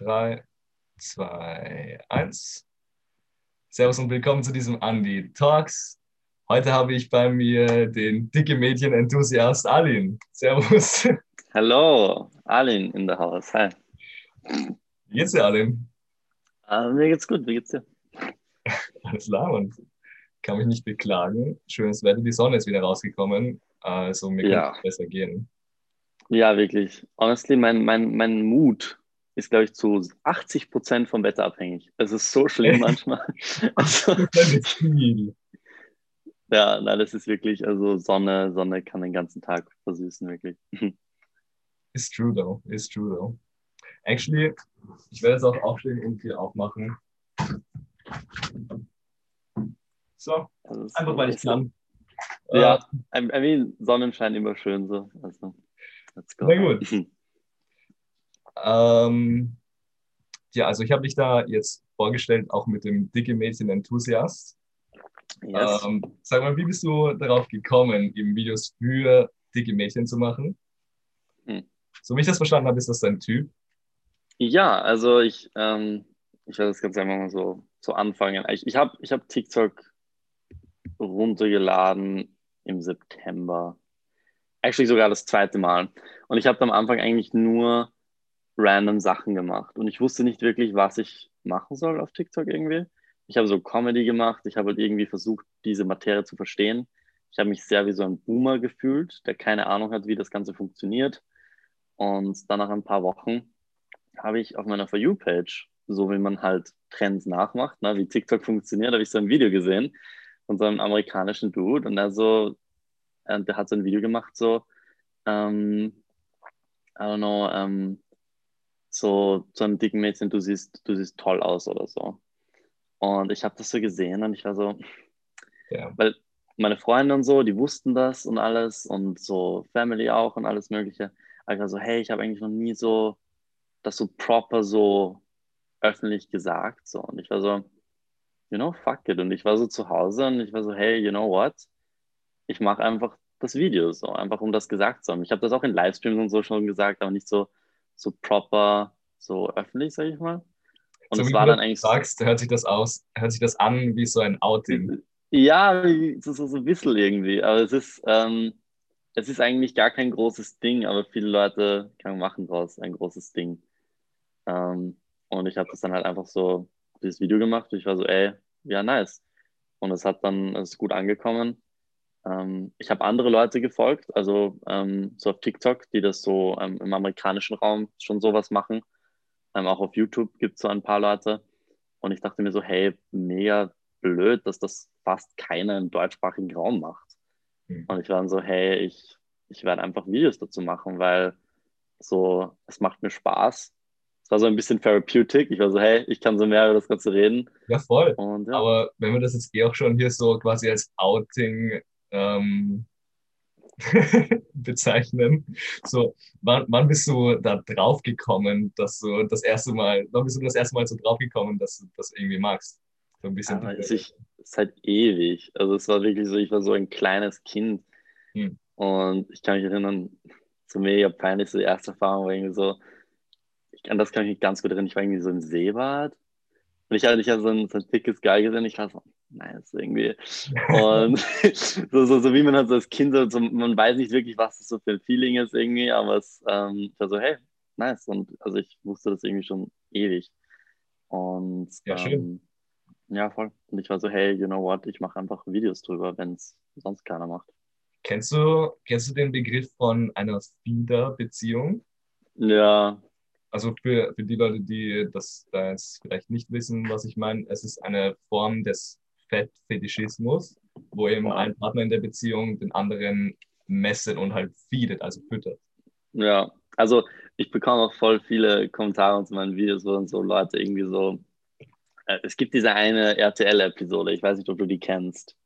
3, 2, 1. Servus und willkommen zu diesem Andy Talks. Heute habe ich bei mir den dicke Mädchen-Enthusiast Alin. Servus. Hallo, Alin in der Haus. Hi. Wie geht's dir, Alin? Uh, mir geht's gut, wie geht's dir? Alles klar und kann mich nicht beklagen. Schönes Wetter, die Sonne ist wieder rausgekommen. Also mir ja. kann es besser gehen. Ja, wirklich. Honestly, mein, mein, mein Mut ist, glaube ich, zu 80 Prozent vom Wetter abhängig. Es ist so schlimm manchmal. Also, ja, nein, das ist wirklich, also Sonne, Sonne kann den ganzen Tag versüßen, wirklich. It's true though, it's true though. Actually, ich werde jetzt auch aufstehen und hier aufmachen. So, einfach weil ich kann. Ja, I mean, Sonnenschein immer schön so. Also, let's go. Na gut. Ähm, ja, also ich habe dich da jetzt vorgestellt, auch mit dem dicke Mädchen Enthusiast. Yes. Ähm, sag mal, wie bist du darauf gekommen, eben Videos für dicke Mädchen zu machen? Hm. So wie ich das verstanden habe, ist das dein Typ? Ja, also ich, ähm, ich werde das ganz einfach mal so, so anfangen. Ich, ich habe ich hab TikTok runtergeladen im September. Actually sogar das zweite Mal. Und ich habe am Anfang eigentlich nur random Sachen gemacht. Und ich wusste nicht wirklich, was ich machen soll auf TikTok irgendwie. Ich habe so Comedy gemacht. Ich habe halt irgendwie versucht, diese Materie zu verstehen. Ich habe mich sehr wie so ein Boomer gefühlt, der keine Ahnung hat, wie das Ganze funktioniert. Und dann nach ein paar Wochen habe ich auf meiner For You-Page, so wie man halt Trends nachmacht, ne, wie TikTok funktioniert, habe ich so ein Video gesehen von so einem amerikanischen Dude und der so, äh, der hat so ein Video gemacht, so, ähm, I don't know, ähm, so zu einem dicken Mädchen, du siehst, du siehst toll aus oder so. Und ich habe das so gesehen und ich war so, ja. weil meine Freunde und so, die wussten das und alles und so Family auch und alles Mögliche. Aber ich war so, hey, ich habe eigentlich noch nie so das so proper so öffentlich gesagt. So. Und ich war so, you know, fuck it. Und ich war so zu Hause und ich war so, hey, you know what? Ich mache einfach das Video so, einfach um das gesagt zu haben. Ich habe das auch in Livestreams und so schon gesagt, aber nicht so, so proper, so öffentlich, sag ich mal. Und so es war dann eigentlich. sagst, hört sich das aus, hört sich das an wie so ein Outing. Ja, so, so, so ein bisschen irgendwie. Aber es ist, ähm, es ist eigentlich gar kein großes Ding, aber viele Leute machen daraus ein großes Ding. Ähm, und ich habe das dann halt einfach so, dieses Video gemacht. Ich war so, ey, ja, nice. Und es hat dann, es ist gut angekommen. Ähm, ich habe andere Leute gefolgt, also ähm, so auf TikTok, die das so ähm, im amerikanischen Raum schon sowas machen. Ähm, auch auf YouTube gibt es so ein paar Leute. Und ich dachte mir so, hey, mega blöd, dass das fast keiner im deutschsprachigen Raum macht. Mhm. Und ich war dann so, hey, ich, ich werde einfach Videos dazu machen, weil so, es macht mir Spaß. Es war so ein bisschen therapeutic. Ich war so, hey, ich kann so mehr über das Ganze reden. Ja, voll. Und, ja. Aber wenn wir das jetzt eh auch schon hier so quasi als Outing ähm, bezeichnen. So, wann, wann bist du da drauf gekommen, dass du das erste Mal, wann bist du das erste Mal so drauf gekommen, dass du das irgendwie magst? So ein bisschen. Ja, es ist halt ewig. Also es war wirklich so, ich war so ein kleines Kind. Hm. Und ich kann mich erinnern, so mega peinlich, so die erste Erfahrung war irgendwie so, ich, an das kann ich mich ganz gut erinnern, ich war irgendwie so im Seebad. Und ich hatte, ich hatte so ein, so ein dickes Geil gesehen, ich war so, nice irgendwie. Und so, so, so wie man halt so als Kind, so, man weiß nicht wirklich, was das so für ein Feeling ist irgendwie, aber es ähm, war so, hey, nice. Und also ich wusste das irgendwie schon ewig. Und ja, schön. Ähm, ja, voll. Und ich war so, hey, you know what, ich mache einfach Videos drüber, wenn es sonst keiner macht. Kennst du, kennst du den Begriff von einer Feeder-Beziehung? Ja. Also für, für die Leute, die das da jetzt vielleicht nicht wissen, was ich meine, es ist eine Form des Fettfetischismus, wo eben ein Partner in der Beziehung den anderen messet und halt feedet, also füttert. Ja, also ich bekomme auch voll viele Kommentare unter meinen Videos, wo dann so Leute irgendwie so, äh, es gibt diese eine RTL-Episode, ich weiß nicht, ob du die kennst.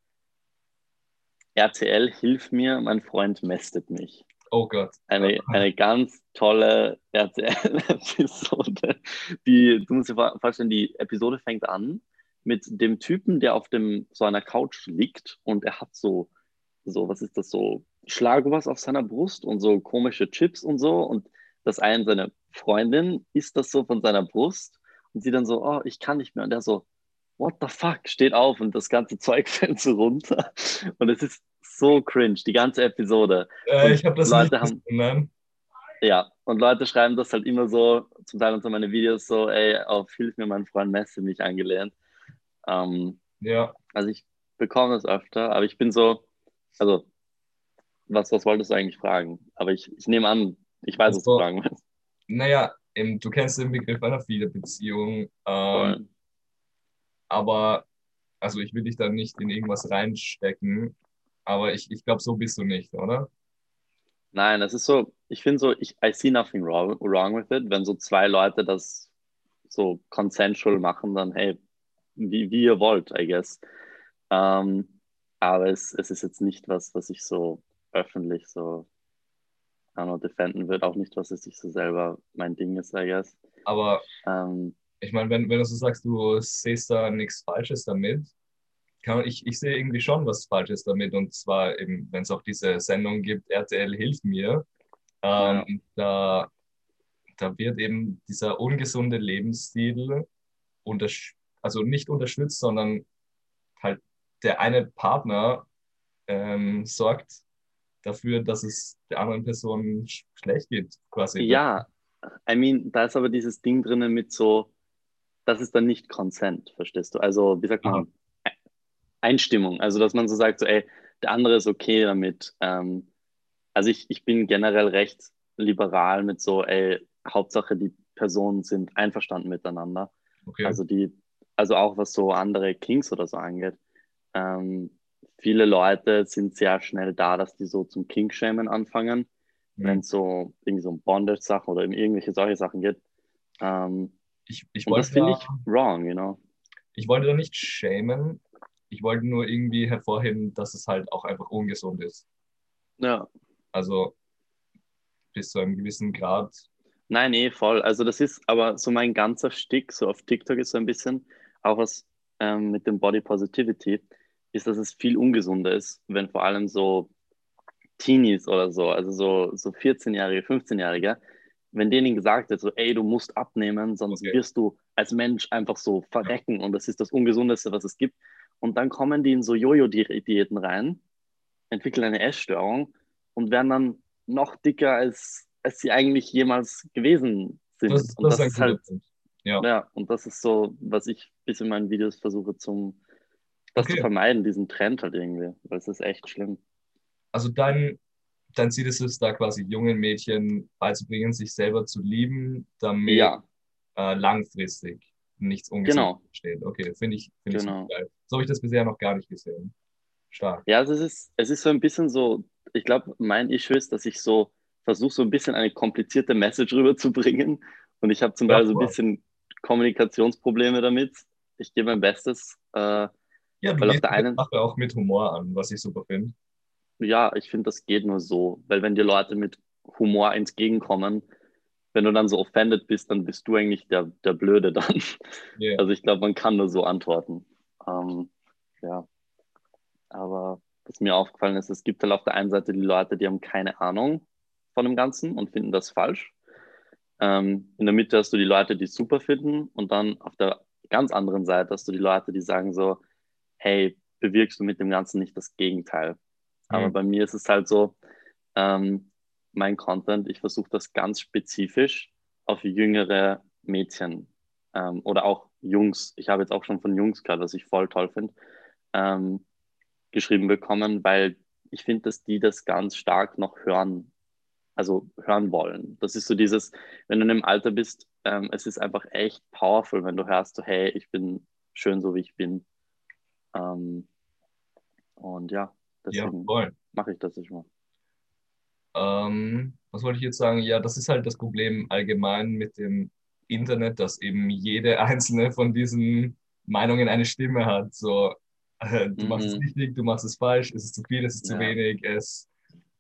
RTL, hilf mir, mein Freund mästet mich. Oh Gott. Eine, eine ganz tolle RTL-Episode. Die, du musst dir vorstellen, die Episode fängt an mit dem Typen, der auf dem, so einer Couch liegt und er hat so, so, was ist das so, Schlagobers auf seiner Brust und so komische Chips und so und dass ein seine Freundin isst das so von seiner Brust und sie dann so, oh, ich kann nicht mehr. Und der so, what the fuck, steht auf und das ganze Zeug fällt so runter. Und es ist so cringe, die ganze Episode. Äh, ich habe das Leute nicht haben, gesehen, Ja, und Leute schreiben das halt immer so, zum Teil unter meine Videos so, ey, auf Hilf mir, mein Freund Messe mich angelehnt. Ähm, ja. Also ich bekomme das öfter, aber ich bin so, also, was, was wolltest du eigentlich fragen? Aber ich, ich nehme an, ich weiß, also, was du fragen willst. Naja, im, du kennst den Begriff einer Fehlerbeziehung. Ähm, aber, also ich will dich da nicht in irgendwas reinstecken, aber ich, ich glaube, so bist du nicht, oder? Nein, es ist so, ich finde so, ich, I see nothing wrong, wrong with it. Wenn so zwei Leute das so consensual machen, dann hey, wie, wie ihr wollt, I guess. Ähm, aber es, es ist jetzt nicht was, was ich so öffentlich so know, defenden würde, auch nicht, was es sich so selber mein Ding ist, I guess. Aber ähm, ich meine, wenn, wenn du so sagst, du siehst da nichts Falsches damit, kann, ich, ich sehe irgendwie schon was Falsches damit. Und zwar eben, wenn es auch diese Sendung gibt, RTL hilft mir, ähm, ja. da, da wird eben dieser ungesunde Lebensstil also nicht unterstützt, sondern halt der eine Partner ähm, sorgt dafür, dass es der anderen Person schlecht geht, quasi. Ja, I mean, da ist aber dieses Ding drinnen mit so, das ist dann nicht Consent, verstehst du? Also, wie sagt man, Aha. Einstimmung. Also, dass man so sagt, so, ey, der andere ist okay damit. Ähm, also, ich, ich bin generell recht liberal mit so, ey, Hauptsache die Personen sind einverstanden miteinander. Okay. Also, die, also auch was so andere Kings oder so angeht. Ähm, viele Leute sind sehr schnell da, dass die so zum King-Shamen anfangen, mhm. wenn es so irgendwie so um Bondage-Sachen oder irgendwelche solche Sachen geht. Ähm, ich, ich wollte das finde ich wrong, you know. Ich wollte da nicht shamen, ich wollte nur irgendwie hervorheben, dass es halt auch einfach ungesund ist. Ja. Also bis zu einem gewissen Grad. Nein, eh, voll. Also das ist aber so mein ganzer Stick, so auf TikTok ist so ein bisschen, auch was ähm, mit dem Body Positivity ist, dass es viel ungesunder ist, wenn vor allem so Teenies oder so, also so, so 14-Jährige, 15-Jährige, wenn denen gesagt wird, so, ey, du musst abnehmen, sonst okay. wirst du als Mensch einfach so verrecken und das ist das Ungesundeste, was es gibt. Und dann kommen die in so Jojo-Diäten rein, entwickeln eine Essstörung und werden dann noch dicker, als, als sie eigentlich jemals gewesen sind. Das, und das, das ist halt, ja. ja, und das ist so, was ich bis in meinen Videos versuche zum, das okay. zu vermeiden, diesen Trend halt irgendwie, weil es ist echt schlimm. Also dein, dein Ziel ist es, da quasi jungen Mädchen beizubringen, sich selber zu lieben, damit ja. äh, langfristig nichts ungesund genau. steht. Okay, finde ich, find genau. ich geil. So habe ich das bisher noch gar nicht gesehen. Stark. Ja, also es ist, es ist so ein bisschen so, ich glaube, mein Issue ist, dass ich so versuche, so ein bisschen eine komplizierte Message rüberzubringen. Und ich habe zum Beispiel so ein bisschen Kommunikationsprobleme damit. Ich gebe mein Bestes. Äh, ja, weil auf der einen Sache auch mit Humor an, was ich super finde. Ja, ich finde, das geht nur so, weil wenn dir Leute mit Humor entgegenkommen, wenn du dann so offended bist, dann bist du eigentlich der, der Blöde dann. Yeah. Also ich glaube, man kann nur so antworten. Ähm, ja. Aber was mir aufgefallen ist, es gibt halt auf der einen Seite die Leute, die haben keine Ahnung von dem Ganzen und finden das falsch. Ähm, in der Mitte hast du die Leute, die es super finden und dann auf der ganz anderen Seite hast du die Leute, die sagen so, hey, bewirkst du mit dem Ganzen nicht das Gegenteil. Aber mhm. bei mir ist es halt so, ähm, mein Content, ich versuche das ganz spezifisch auf jüngere Mädchen ähm, oder auch Jungs, ich habe jetzt auch schon von Jungs gehört, was ich voll toll finde, ähm, geschrieben bekommen, weil ich finde, dass die das ganz stark noch hören, also hören wollen. Das ist so dieses, wenn du in einem Alter bist, ähm, es ist einfach echt powerful, wenn du hörst, so, hey, ich bin schön so, wie ich bin. Ähm, und ja, deswegen ja, mache ich das nicht mal. Ähm, was wollte ich jetzt sagen? Ja, das ist halt das Problem allgemein mit dem Internet, dass eben jede einzelne von diesen Meinungen eine Stimme hat. So, äh, du mhm. machst es mhm. richtig, du machst es falsch, es ist zu viel, es ist zu ja. wenig, es,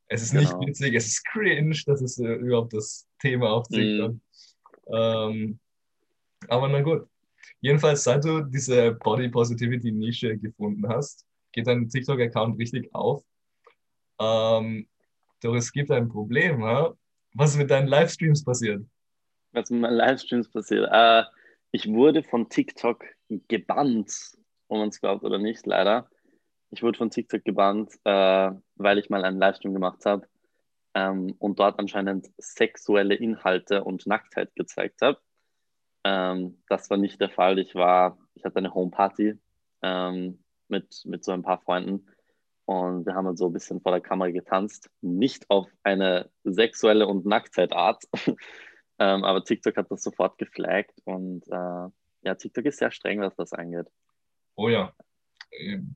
es ist genau. nicht witzig, es ist cringe, das ist äh, überhaupt das Thema auf TikTok. Mhm. Ähm, aber na gut. Jedenfalls, seit du diese Body Positivity Nische gefunden hast, geht dein TikTok-Account richtig auf. Ähm, doch es gibt ein Problem, ja? Was ist mit deinen Livestreams passiert? Was mit meinen Livestreams passiert? Äh, ich wurde von TikTok gebannt, ob man es glaubt oder nicht, leider. Ich wurde von TikTok gebannt, äh, weil ich mal einen Livestream gemacht habe ähm, und dort anscheinend sexuelle Inhalte und Nacktheit gezeigt habe. Ähm, das war nicht der Fall. Ich war, ich hatte eine Homeparty ähm, mit, mit so ein paar Freunden und wir haben halt so ein bisschen vor der Kamera getanzt. Nicht auf eine sexuelle und Nacktheit-Art, ähm, aber TikTok hat das sofort geflaggt und äh, ja, TikTok ist sehr streng, was das angeht. Oh ja.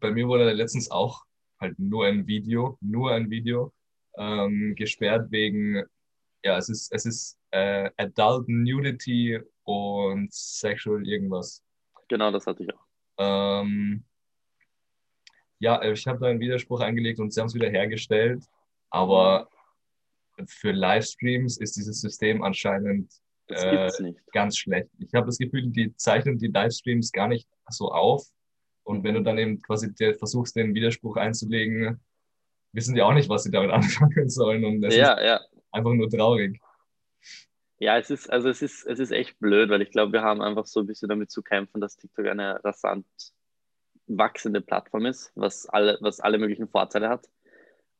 Bei mir wurde letztens auch halt nur ein Video, nur ein Video ähm, gesperrt wegen, ja, es ist, es ist äh, Adult Nudity und Sexual irgendwas. Genau, das hatte ich auch. Ähm, ja, ich habe da einen Widerspruch eingelegt und sie haben es wieder hergestellt, aber für Livestreams ist dieses System anscheinend äh, ganz schlecht. Ich habe das Gefühl, die zeichnen die Livestreams gar nicht so auf. Und wenn du dann eben quasi versuchst, den Widerspruch einzulegen, wissen die auch nicht, was sie damit anfangen sollen. Und es ja, ist ja. einfach nur traurig. Ja, es ist, also es ist, es ist echt blöd, weil ich glaube, wir haben einfach so ein bisschen damit zu kämpfen, dass TikTok eine rasant wachsende Plattform ist, was alle, was alle möglichen Vorteile hat,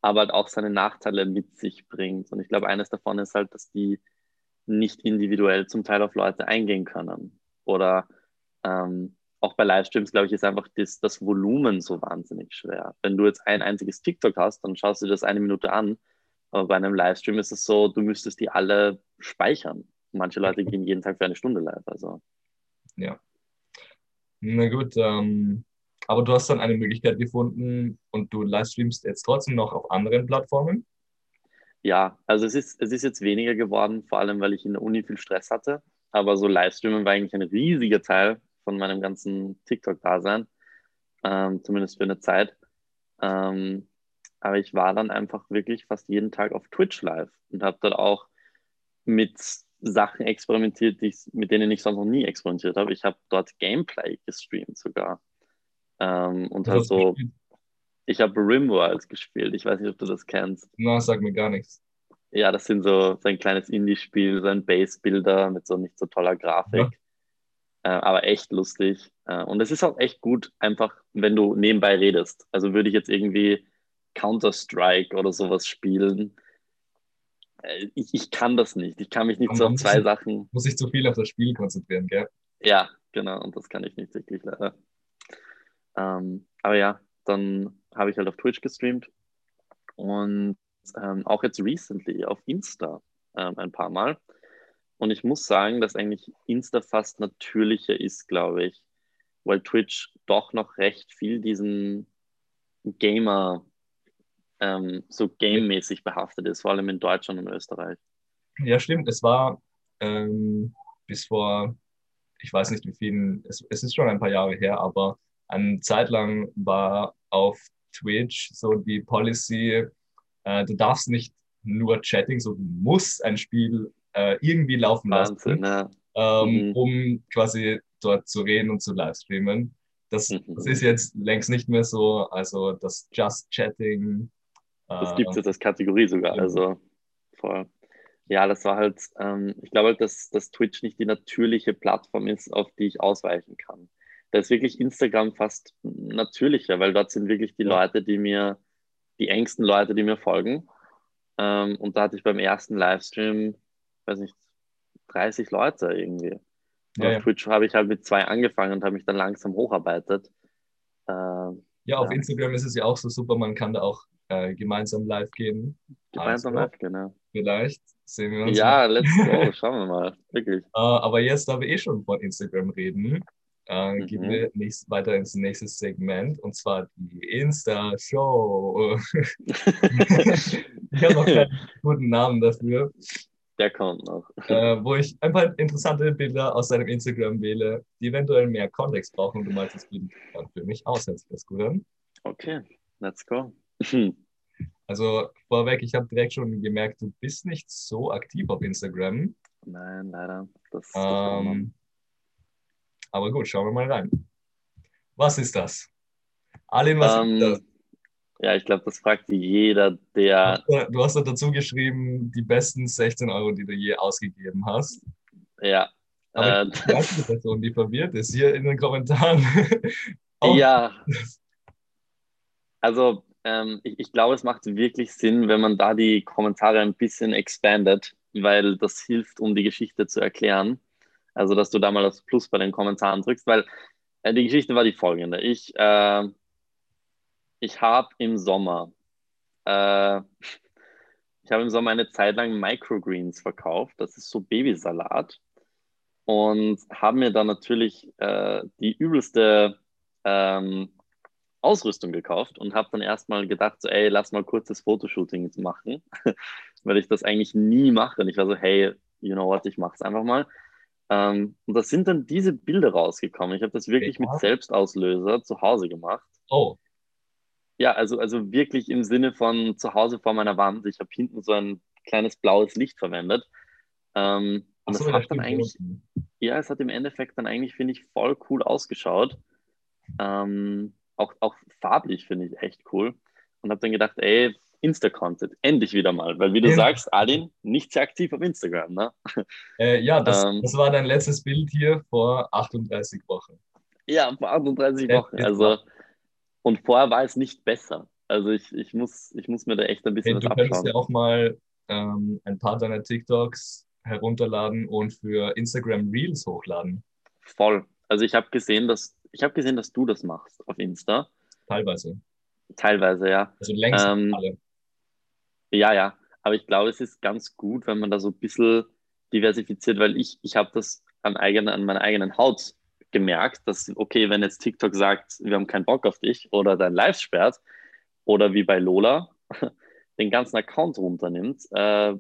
aber halt auch seine Nachteile mit sich bringt. Und ich glaube, eines davon ist halt, dass die nicht individuell zum Teil auf Leute eingehen können. Oder ähm, auch bei Livestreams, glaube ich, ist einfach das, das Volumen so wahnsinnig schwer. Wenn du jetzt ein einziges TikTok hast, dann schaust du das eine Minute an. Aber bei einem Livestream ist es so, du müsstest die alle speichern. Manche Leute gehen jeden Tag für eine Stunde live. Also. Ja. Na gut, ähm, aber du hast dann eine Möglichkeit gefunden und du livestreamst jetzt trotzdem noch auf anderen Plattformen? Ja, also es ist, es ist jetzt weniger geworden, vor allem weil ich in der Uni viel Stress hatte. Aber so Livestreamen war eigentlich ein riesiger Teil von meinem ganzen TikTok-Dasein, ähm, zumindest für eine Zeit. Ähm, aber ich war dann einfach wirklich fast jeden Tag auf Twitch live und habe dort auch mit Sachen experimentiert, ich, mit denen ich sonst noch nie experimentiert habe. Ich habe dort Gameplay gestreamt sogar. Ähm, und halt so, ich habe Rimworld gespielt. Ich weiß nicht, ob du das kennst. Na, sag mir gar nichts. Ja, das sind so, so ein kleines Indie-Spiel, so ein Base-Builder mit so nicht so toller Grafik. Ja aber echt lustig. Äh, und es ist auch echt gut, einfach, wenn du nebenbei redest. Also würde ich jetzt irgendwie Counter-Strike oder sowas spielen. Äh, ich, ich kann das nicht. Ich kann mich nicht so auf zwei Sachen. Muss sich zu viel auf das Spiel konzentrieren, gell? Ja, genau. Und das kann ich nicht wirklich leider. Ähm, aber ja, dann habe ich halt auf Twitch gestreamt und ähm, auch jetzt recently auf Insta ähm, ein paar Mal. Und ich muss sagen, dass eigentlich Insta fast natürlicher ist, glaube ich, weil Twitch doch noch recht viel diesen Gamer, ähm, so gamemäßig behaftet ist, vor allem in Deutschland und Österreich. Ja, stimmt. Es war ähm, bis vor, ich weiß nicht wie vielen, es, es ist schon ein paar Jahre her, aber eine Zeit lang war auf Twitch so die Policy, äh, du darfst nicht nur Chatting, so du musst ein Spiel äh, irgendwie laufen Wahnsinn, lassen, ja. ähm, mhm. um quasi dort zu reden und zu livestreamen. Das, mhm. das ist jetzt längst nicht mehr so. Also das Just Chatting. Das äh, gibt es jetzt als Kategorie sogar. Ja. Also voll. Ja, das war halt, ähm, ich glaube halt, dass, dass Twitch nicht die natürliche Plattform ist, auf die ich ausweichen kann. Da ist wirklich Instagram fast natürlicher, weil dort sind wirklich die ja. Leute, die mir, die engsten Leute, die mir folgen. Ähm, und da hatte ich beim ersten Livestream weiß nicht, 30 Leute irgendwie. Ja, auf ja. Twitch habe ich halt mit zwei angefangen und habe mich dann langsam hocharbeitet. Äh, ja, auf ja. Instagram ist es ja auch so super, man kann da auch äh, gemeinsam live gehen. Gemeinsam also, live, genau. Vielleicht sehen wir uns. Ja, mal. let's go, schauen wir mal, wirklich. Äh, aber jetzt, da wir eh schon von Instagram reden, äh, mhm. gehen wir nächst, weiter ins nächste Segment und zwar die Insta-Show. ich habe noch keinen guten Namen dafür. Der kommt noch. Äh, wo ich ein paar interessante Bilder aus deinem Instagram wähle, die eventuell mehr Kontext brauchen und du malst das Bild dann für mich aus. Hört sich das gut an? Okay, let's go. also vorweg, ich habe direkt schon gemerkt, du bist nicht so aktiv auf Instagram. Nein, leider. Das, das ähm, aber gut, schauen wir mal rein. Was ist das? Alin, was um, ist ähm, das? Ja, ich glaube, das fragt jeder, der. Du hast ja dazu geschrieben, die besten 16 Euro, die du je ausgegeben hast. Ja. Aber äh, die erste Person, die verwirrt ist, hier in den Kommentaren. ja. Also, ähm, ich, ich glaube, es macht wirklich Sinn, wenn man da die Kommentare ein bisschen expandet, weil das hilft, um die Geschichte zu erklären. Also, dass du da mal das Plus bei den Kommentaren drückst, weil äh, die Geschichte war die folgende. Ich, äh, ich habe im Sommer, äh, ich habe im Sommer eine Zeit lang Microgreens verkauft. Das ist so Babysalat. Und habe mir dann natürlich äh, die übelste ähm, Ausrüstung gekauft und habe dann erstmal gedacht, so, ey, lass mal kurzes Fotoshooting machen, weil ich das eigentlich nie mache. Und ich war so, hey, you know what, ich mache es einfach mal. Ähm, und da sind dann diese Bilder rausgekommen. Ich habe das wirklich mit Selbstauslöser zu Hause gemacht. Oh. Ja, also, also wirklich im Sinne von zu Hause vor meiner Wand. Ich habe hinten so ein kleines blaues Licht verwendet. Ähm, und so, das hat dann eigentlich, ja, es hat im Endeffekt dann eigentlich, finde ich, voll cool ausgeschaut. Ähm, auch, auch farblich finde ich echt cool. Und habe dann gedacht, ey, Insta-Content, endlich wieder mal. Weil wie du ja. sagst, Alin, nicht sehr aktiv auf Instagram, ne? Äh, ja, das, ähm, das war dein letztes Bild hier vor 38 Wochen. Ja, vor 38 Wochen. Also, und vorher war es nicht besser. Also ich, ich, muss, ich muss mir da echt ein bisschen hey, was abschauen. Du könntest ja auch mal ähm, ein paar deiner TikToks herunterladen und für Instagram Reels hochladen. Voll. Also ich habe gesehen, dass ich habe gesehen, dass du das machst auf Insta. Teilweise. Teilweise, ja. Also längst ähm, alle. Ja, ja. Aber ich glaube, es ist ganz gut, wenn man da so ein bisschen diversifiziert, weil ich, ich habe das an, eigene, an meiner eigenen Haut gemerkt, dass, okay, wenn jetzt TikTok sagt, wir haben keinen Bock auf dich oder dein Live sperrt oder wie bei Lola den ganzen Account runternimmt, äh,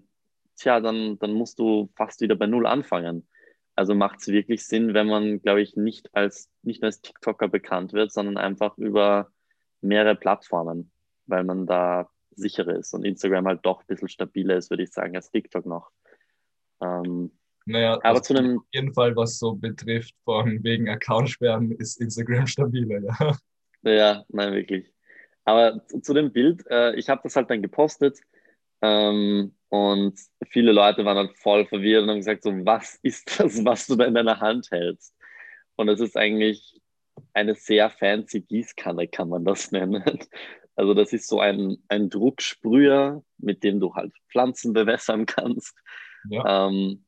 tja, dann, dann musst du fast wieder bei Null anfangen. Also macht es wirklich Sinn, wenn man, glaube ich, nicht als, nicht als TikToker bekannt wird, sondern einfach über mehrere Plattformen, weil man da sicherer ist und Instagram halt doch ein bisschen stabiler ist, würde ich sagen, als TikTok noch. Ähm, naja, aber also zu einem. Auf jeden Fall, was so betrifft, von wegen Accountsperren, ist Instagram stabiler, ja. Ja, nein, wirklich. Aber zu, zu dem Bild, äh, ich habe das halt dann gepostet ähm, und viele Leute waren halt voll verwirrt und haben gesagt, so, was ist das, was du da in deiner Hand hältst? Und es ist eigentlich eine sehr fancy Gießkanne, kann man das nennen. Also das ist so ein, ein Drucksprüher, mit dem du halt Pflanzen bewässern kannst. Ja. Ähm,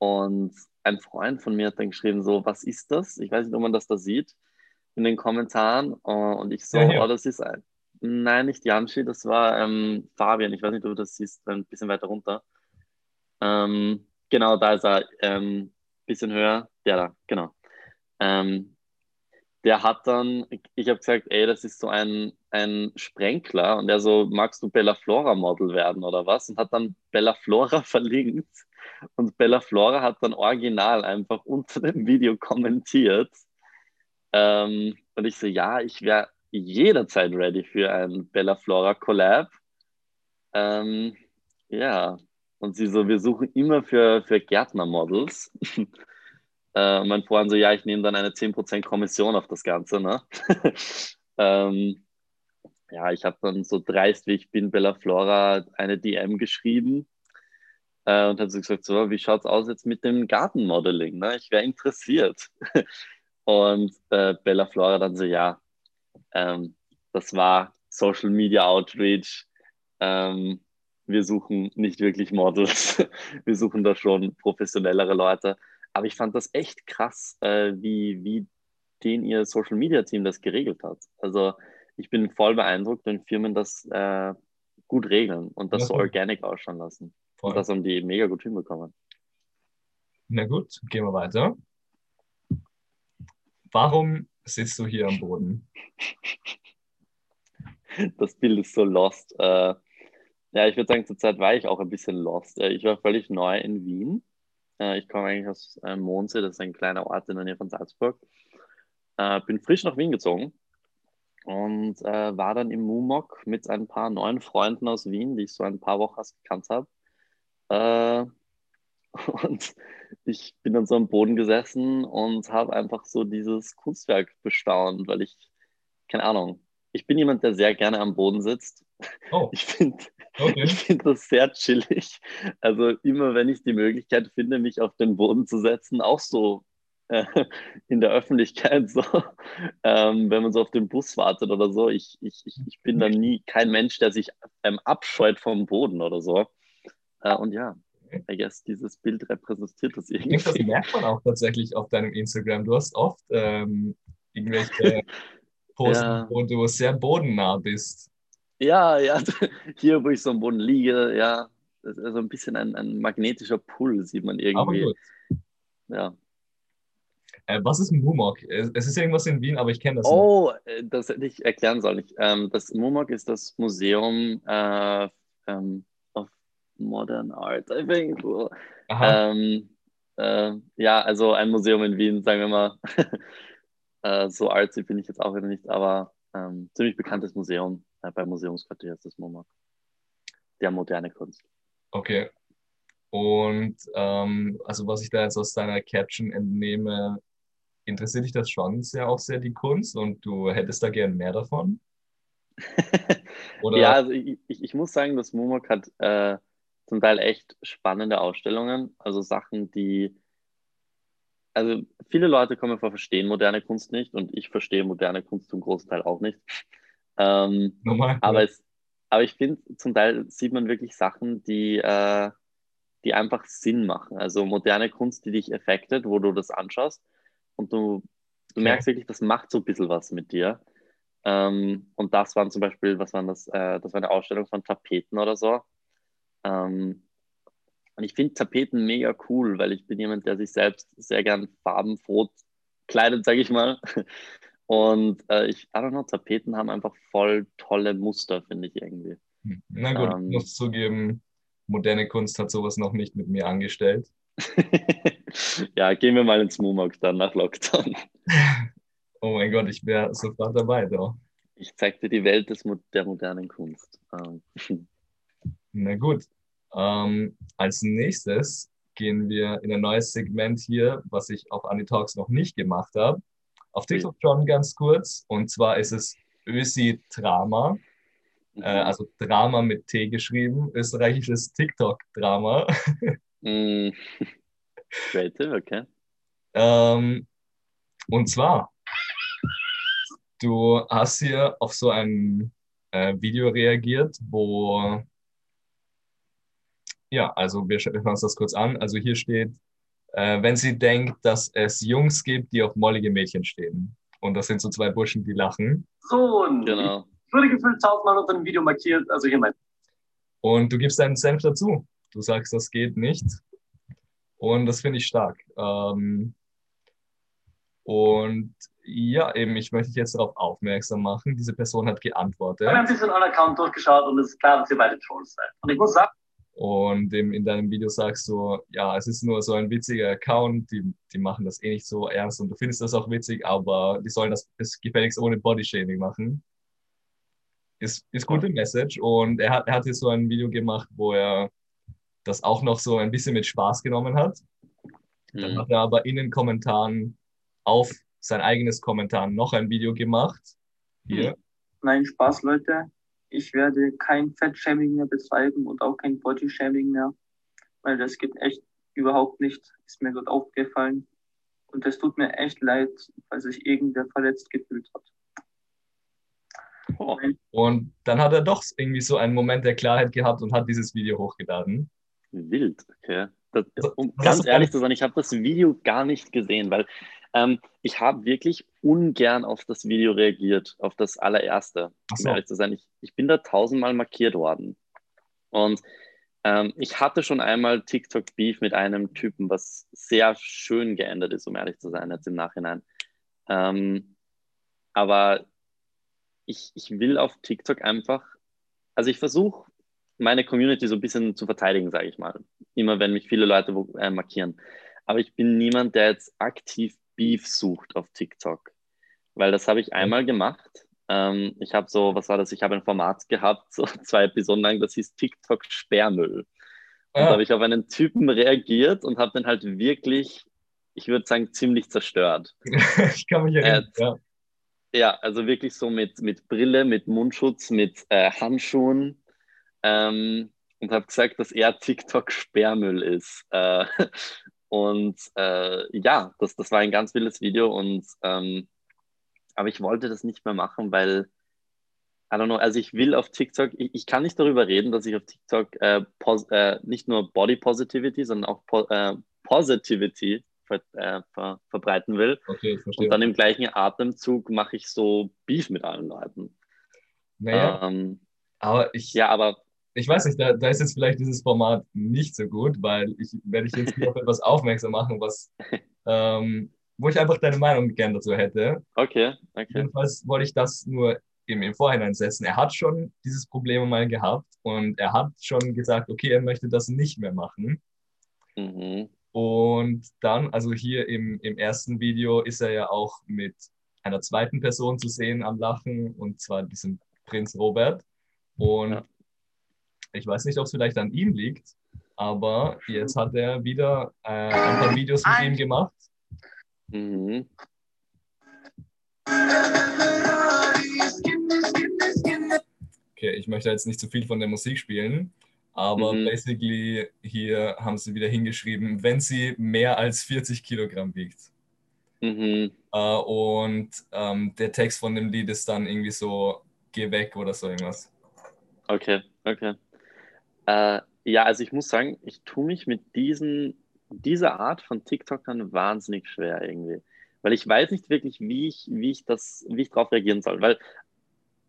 und ein Freund von mir hat dann geschrieben, so, was ist das? Ich weiß nicht, ob man das da sieht in den Kommentaren. Und ich so, ja, ja. oh, das ist ein, nein, nicht Jamschi, das war ähm, Fabian. Ich weiß nicht, ob du das siehst, ein bisschen weiter runter. Ähm, genau, da ist er, ähm, bisschen höher. Der da, genau. Ähm, der hat dann, ich habe gesagt, ey, das ist so ein, ein Sprenkler und der so, magst du Bella Flora Model werden oder was? Und hat dann Bella Flora verlinkt und Bella Flora hat dann original einfach unter dem Video kommentiert. Ähm, und ich so, ja, ich wäre jederzeit ready für ein Bella Flora Collab. Ähm, ja, und sie so, wir suchen immer für, für Gärtner-Models. Äh, mein Freund so, ja, ich nehme dann eine 10% Kommission auf das Ganze. Ne? ähm, ja, ich habe dann so dreist, wie ich bin, Bella Flora eine DM geschrieben äh, und hat so gesagt, so, wie schaut es aus jetzt mit dem Gartenmodeling? Ne? Ich wäre interessiert. und äh, Bella Flora dann so, ja, ähm, das war Social Media Outreach. Ähm, wir suchen nicht wirklich Models. wir suchen da schon professionellere Leute. Aber ich fand das echt krass, äh, wie, wie den ihr Social Media Team das geregelt hat. Also ich bin voll beeindruckt, wenn Firmen das äh, gut regeln und das ja, so organic ausschauen lassen. Voll. Das haben die mega gut hinbekommen. Na gut, gehen wir weiter. Warum sitzt du hier am Boden? Das Bild ist so lost. Äh, ja, ich würde sagen, zurzeit war ich auch ein bisschen lost. Äh, ich war völlig neu in Wien äh, ich komme eigentlich aus Mondsee, das ist ein kleiner Ort in der Nähe von Salzburg. Bin frisch nach Wien gezogen und war dann im Mumok mit ein paar neuen Freunden aus Wien, die ich so ein paar Wochen gekannt habe. Äh, und ich bin dann so am Boden gesessen und habe einfach so dieses Kunstwerk bestaunt, weil ich, keine Ahnung, ich bin jemand, der sehr gerne am Boden sitzt. Oh. Ich finde okay. find das sehr chillig. Also immer, wenn ich die Möglichkeit finde, mich auf den Boden zu setzen, auch so äh, in der Öffentlichkeit, so, ähm, wenn man so auf den Bus wartet oder so, ich, ich, ich bin da nie kein Mensch, der sich ähm, abscheut vom Boden oder so. Äh, und ja, I guess dieses Bild repräsentiert das irgendwie. Das merkt man auch tatsächlich auf deinem Instagram. Du hast oft ähm, irgendwelche Posten, ja. wo du sehr bodennah bist. Ja, ja, hier, wo ich so am Boden liege, ja, das ist so ein bisschen ein, ein magnetischer Pull, sieht man irgendwie. Aber gut. Ja. Äh, was ist ein Mumok? Es ist irgendwas in Wien, aber ich kenne das oh, nicht. Oh, das hätte ich erklären sollen. Ähm, das Mumok ist das Museum äh, ähm, Modern Art, I think. Ähm, äh, ja, also ein Museum in Wien, sagen wir mal. Äh, so artsy bin ich jetzt auch wieder nicht, aber ähm, ziemlich bekanntes Museum. Äh, beim Museumsquartier ist das MoMA. Der moderne Kunst. Okay. Und ähm, also was ich da jetzt aus deiner Caption entnehme, interessiert dich das schon sehr auch sehr die Kunst und du hättest da gern mehr davon? Ja, also ich, ich, ich, muss sagen, das MoMAC hat äh, zum Teil echt spannende Ausstellungen, also Sachen, die also viele Leute kommen vor, verstehen moderne Kunst nicht und ich verstehe moderne Kunst zum Großteil auch nicht. Ähm, Normal, aber, es, aber ich finde, zum Teil sieht man wirklich Sachen, die, äh, die einfach Sinn machen. Also moderne Kunst, die dich effektet, wo du das anschaust und du, du merkst wirklich, das macht so ein bisschen was mit dir. Ähm, und das waren zum Beispiel, was waren das? Äh, das war eine Ausstellung von Tapeten oder so. Ähm, und ich finde Tapeten mega cool, weil ich bin jemand, der sich selbst sehr gern farbenfroh kleidet, sage ich mal. Und äh, ich, I don't know, Tapeten haben einfach voll tolle Muster, finde ich irgendwie. Hm. Na gut, ähm, ich muss zugeben, moderne Kunst hat sowas noch nicht mit mir angestellt. ja, gehen wir mal ins Mumak dann nach Lockdown. Oh mein Gott, ich wäre sofort dabei, doch. Ich zeig dir die Welt des, der modernen Kunst. Ähm. Na gut, ähm, als nächstes gehen wir in ein neues Segment hier, was ich auf Anitalks noch nicht gemacht habe. Auf TikTok schon ganz kurz. Und zwar ist es Ösi Drama. Mhm. Äh, also Drama mit T geschrieben. Österreichisches TikTok-Drama. Mhm. Creative, okay. Ähm, und zwar, du hast hier auf so ein äh, Video reagiert, wo ja, also wir schauen uns das kurz an. Also hier steht, äh, wenn sie denkt, dass es Jungs gibt, die auf mollige Mädchen stehen. Und das sind so zwei Burschen, die lachen. So, und genau. ich wurde gefühlt tausendmal unter dem Video markiert, also hier mein. Und du gibst deinen Senf dazu. Du sagst, das geht nicht. Und das finde ich stark. Ähm, und ja, eben, ich möchte dich jetzt darauf aufmerksam machen. Diese Person hat geantwortet. Ich habe ein bisschen euren Account durchgeschaut und es ist klar, dass ihr beide Trolls seid. Und ich muss sagen, und in, in deinem Video sagst du, ja, es ist nur so ein witziger Account, die, die machen das eh nicht so ernst und du findest das auch witzig, aber die sollen das, das gefälligst ohne Bodyshaming machen. Ist, ist gute Message und er hat, er hat jetzt so ein Video gemacht, wo er das auch noch so ein bisschen mit Spaß genommen hat. Dann mhm. hat er aber in den Kommentaren auf sein eigenes Kommentar noch ein Video gemacht. Hier. Nein, Spaß, Leute ich werde kein Fettshaming mehr betreiben und auch kein Bodyshaming mehr, weil das geht echt überhaupt nicht, ist mir dort aufgefallen. Und es tut mir echt leid, weil sich irgendwer verletzt gefühlt hat. Oh. Und dann hat er doch irgendwie so einen Moment der Klarheit gehabt und hat dieses Video hochgeladen. Wild, okay. Das, um ganz ehrlich zu sein, ich habe das Video gar nicht gesehen, weil ähm, ich habe wirklich ungern auf das Video reagiert, auf das allererste, um ehrlich zu sein. Ich, ich bin da tausendmal markiert worden. Und ähm, ich hatte schon einmal TikTok-Beef mit einem Typen, was sehr schön geändert ist, um ehrlich zu sein, jetzt im Nachhinein. Ähm, aber ich, ich will auf TikTok einfach, also ich versuche meine Community so ein bisschen zu verteidigen, sage ich mal. Immer wenn mich viele Leute äh, markieren. Aber ich bin niemand, der jetzt aktiv Beef sucht auf TikTok. Weil das habe ich einmal gemacht. Ähm, ich habe so, was war das? Ich habe ein Format gehabt, so zwei Episoden lang, das hieß TikTok Sperrmüll. Und ja. da habe ich auf einen Typen reagiert und habe den halt wirklich, ich würde sagen, ziemlich zerstört. ich kann mich erinnern, äh, ja. Ja, also wirklich so mit, mit Brille, mit Mundschutz, mit äh, Handschuhen ähm, und habe gesagt, dass er TikTok Sperrmüll ist. Äh, und äh, ja, das, das war ein ganz wildes Video und ähm, aber ich wollte das nicht mehr machen, weil I don't know, also ich will auf TikTok, ich, ich kann nicht darüber reden, dass ich auf TikTok äh, pos, äh, nicht nur Body Positivity, sondern auch po, äh, Positivity ver, äh, ver, verbreiten will. Okay, verstehe. Und dann im gleichen Atemzug mache ich so Beef mit allen Leuten. Naja, ähm, aber ich, ja, aber ich weiß nicht, da, da ist jetzt vielleicht dieses Format nicht so gut, weil ich werde dich jetzt auf etwas aufmerksam machen, was, ähm, wo ich einfach deine Meinung gerne dazu hätte. Okay, okay. Jedenfalls wollte ich das nur eben im Vorhinein setzen. Er hat schon dieses Problem mal gehabt und er hat schon gesagt, okay, er möchte das nicht mehr machen. Mhm. Und dann, also hier im, im ersten Video ist er ja auch mit einer zweiten Person zu sehen am Lachen, und zwar diesem Prinz Robert. Und ja. Ich weiß nicht, ob es vielleicht an ihm liegt, aber jetzt hat er wieder äh, ein paar Videos mit ihm gemacht. Mhm. Okay, ich möchte jetzt nicht zu viel von der Musik spielen, aber mhm. basically hier haben sie wieder hingeschrieben, wenn sie mehr als 40 Kilogramm wiegt. Mhm. Uh, und ähm, der Text von dem Lied ist dann irgendwie so, geh weg oder so irgendwas. Okay, okay. Äh, ja, also ich muss sagen, ich tue mich mit diesen, dieser Art von TikTokern wahnsinnig schwer irgendwie. Weil ich weiß nicht wirklich, wie ich, wie ich das, wie ich darauf reagieren soll. Weil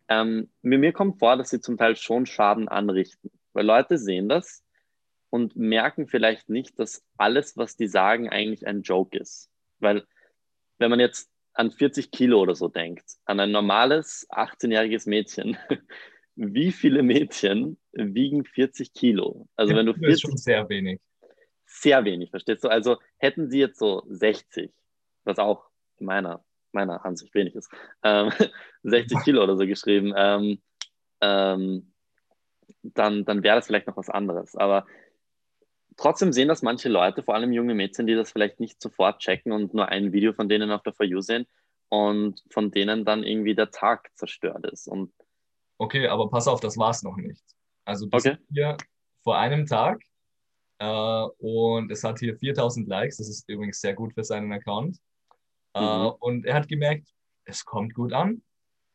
ähm, mir, mir kommt vor, dass sie zum Teil schon Schaden anrichten. Weil Leute sehen das und merken vielleicht nicht, dass alles, was die sagen, eigentlich ein Joke ist. Weil wenn man jetzt an 40 Kilo oder so denkt, an ein normales 18-jähriges Mädchen, wie viele Mädchen wiegen 40 Kilo? Also wenn du 40, das ist schon sehr wenig. Sehr wenig, verstehst du? Also hätten sie jetzt so 60, was auch in meiner, meiner Ansicht wenig ist, ähm, 60 Kilo oder so geschrieben, ähm, ähm, dann, dann wäre das vielleicht noch was anderes. Aber trotzdem sehen das manche Leute, vor allem junge Mädchen, die das vielleicht nicht sofort checken und nur ein Video von denen auf der For You sehen und von denen dann irgendwie der Tag zerstört ist. Und okay, aber pass auf, das war es noch nicht. Also bis okay. hier vor einem Tag äh, und es hat hier 4000 Likes, das ist übrigens sehr gut für seinen Account. Äh, mhm. und er hat gemerkt, es kommt gut an.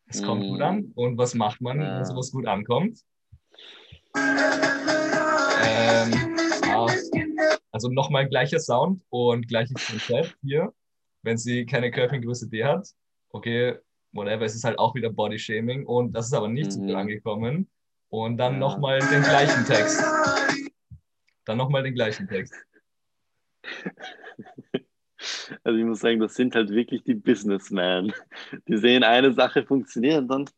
Es kommt mhm. gut an. Und was macht man, ja. wenn sowas gut ankommt? Ähm, ja, also nochmal gleicher Sound und gleiches Konzept hier. Wenn sie keine Körpergröße D hat, okay, whatever, es ist halt auch wieder Body Shaming und das ist aber nicht mhm. so gut angekommen. Und dann ja. nochmal den gleichen Text. Dann nochmal den gleichen Text. Also ich muss sagen, das sind halt wirklich die Businessmen. Die sehen eine Sache funktionieren, dann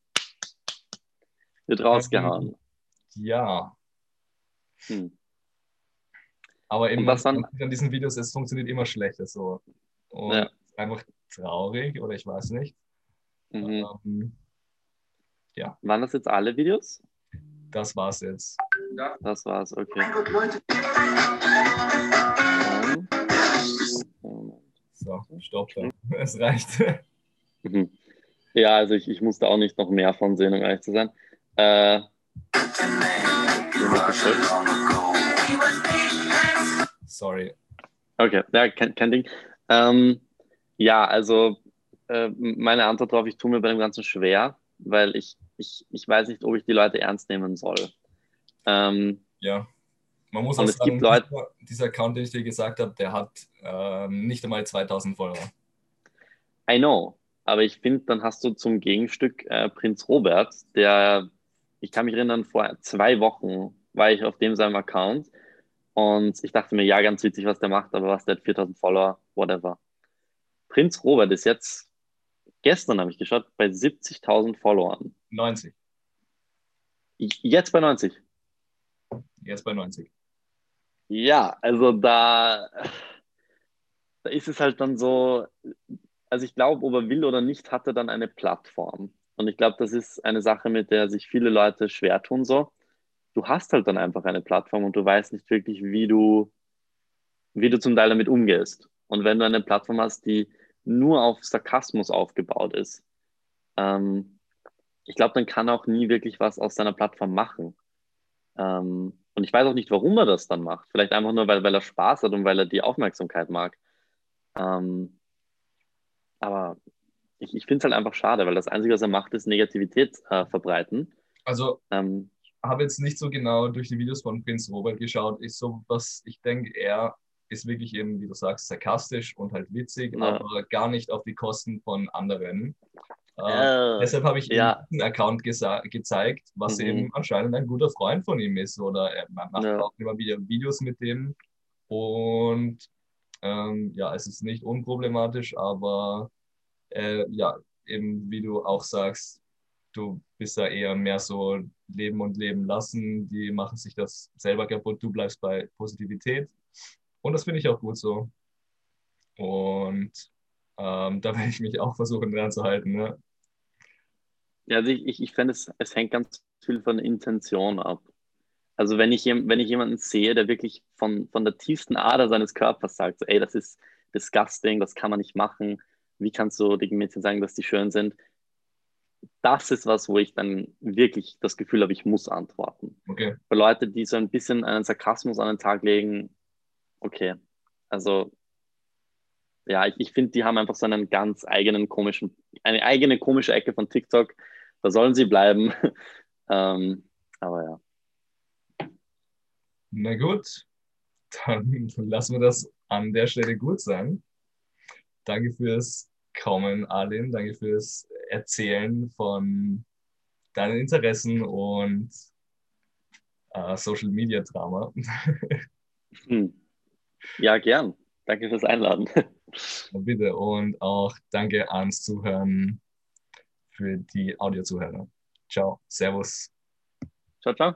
wird rausgehauen. Ja. Hm. Aber eben was dann, an diesen Videos, es funktioniert immer schlechter so. Und ja. einfach traurig oder ich weiß nicht. Mhm. Ähm, ja. Waren das jetzt alle Videos? Das war's jetzt. Das war's, okay. Mein Gott, Leute. So, stopp da. Es reicht. Mhm. Ja, also ich, ich musste auch nicht noch mehr von sehen, um ehrlich zu sein. Äh, Sorry. Okay, ja, kein, kein Ding. Ähm, ja, also äh, meine Antwort darauf, ich tue mir bei dem Ganzen schwer, weil ich, ich, ich weiß nicht, ob ich die Leute ernst nehmen soll. Ähm, ja, man muss auch sagen, gibt Leute, dieser, dieser, Account, den ich dir gesagt habe, der hat ähm, nicht einmal 2000 Follower. I know, aber ich finde, dann hast du zum Gegenstück äh, Prinz Robert, der, ich kann mich erinnern, vor zwei Wochen war ich auf dem seinem Account und ich dachte mir, ja, ganz witzig, was der macht, aber was, der hat 4000 Follower, whatever. Prinz Robert ist jetzt, gestern habe ich geschaut, bei 70.000 Followern. 90. Jetzt bei 90. Jetzt bei 90. Ja, also da, da ist es halt dann so, also ich glaube, ob er will oder nicht, hat er dann eine Plattform. Und ich glaube, das ist eine Sache, mit der sich viele Leute schwer tun so. Du hast halt dann einfach eine Plattform und du weißt nicht wirklich, wie du, wie du zum Teil damit umgehst. Und wenn du eine Plattform hast, die nur auf Sarkasmus aufgebaut ist, ähm, ich glaube, dann kann er auch nie wirklich was aus seiner Plattform machen. Ähm, und ich weiß auch nicht, warum er das dann macht. Vielleicht einfach nur, weil, weil er Spaß hat und weil er die Aufmerksamkeit mag. Ähm, aber ich, ich finde es halt einfach schade, weil das Einzige, was er macht, ist Negativität äh, verbreiten. Also, ähm, habe jetzt nicht so genau durch die Videos von Prinz Robert geschaut. Ist so, was ich denke, er ist wirklich eben, wie du sagst, sarkastisch und halt witzig, ja. aber gar nicht auf die Kosten von anderen. Äh, deshalb habe ich ja. ihm einen Account gezeigt, was mhm. eben anscheinend ein guter Freund von ihm ist. Oder er macht ja. auch immer wieder Videos mit dem. Und ähm, ja, es ist nicht unproblematisch, aber äh, ja, eben wie du auch sagst, du bist da eher mehr so leben und leben lassen. Die machen sich das selber kaputt. Du bleibst bei Positivität. Und das finde ich auch gut so. Und ähm, da werde ich mich auch versuchen dran zu halten. Ne? Ja, also ich, ich, ich finde, es, es hängt ganz viel von der Intention ab. Also wenn ich, wenn ich jemanden sehe, der wirklich von, von der tiefsten Ader seines Körpers sagt, so, ey, das ist disgusting, das kann man nicht machen, wie kannst du den Mädchen sagen, dass die schön sind? Das ist was, wo ich dann wirklich das Gefühl habe, ich muss antworten. Okay. Für Leute, die so ein bisschen einen Sarkasmus an den Tag legen, okay. Also ja, ich, ich finde, die haben einfach so einen ganz eigenen komischen, eine eigene komische Ecke von TikTok, da sollen sie bleiben. ähm, aber ja. Na gut, dann lassen wir das an der Stelle gut sein. Danke fürs Kommen, Arlin. Danke fürs Erzählen von deinen Interessen und äh, Social Media Drama. Hm. Ja, gern. Danke fürs Einladen. Bitte und auch danke ans Zuhören für die Audiozuhörer. Ciao, Servus. Ciao, ciao.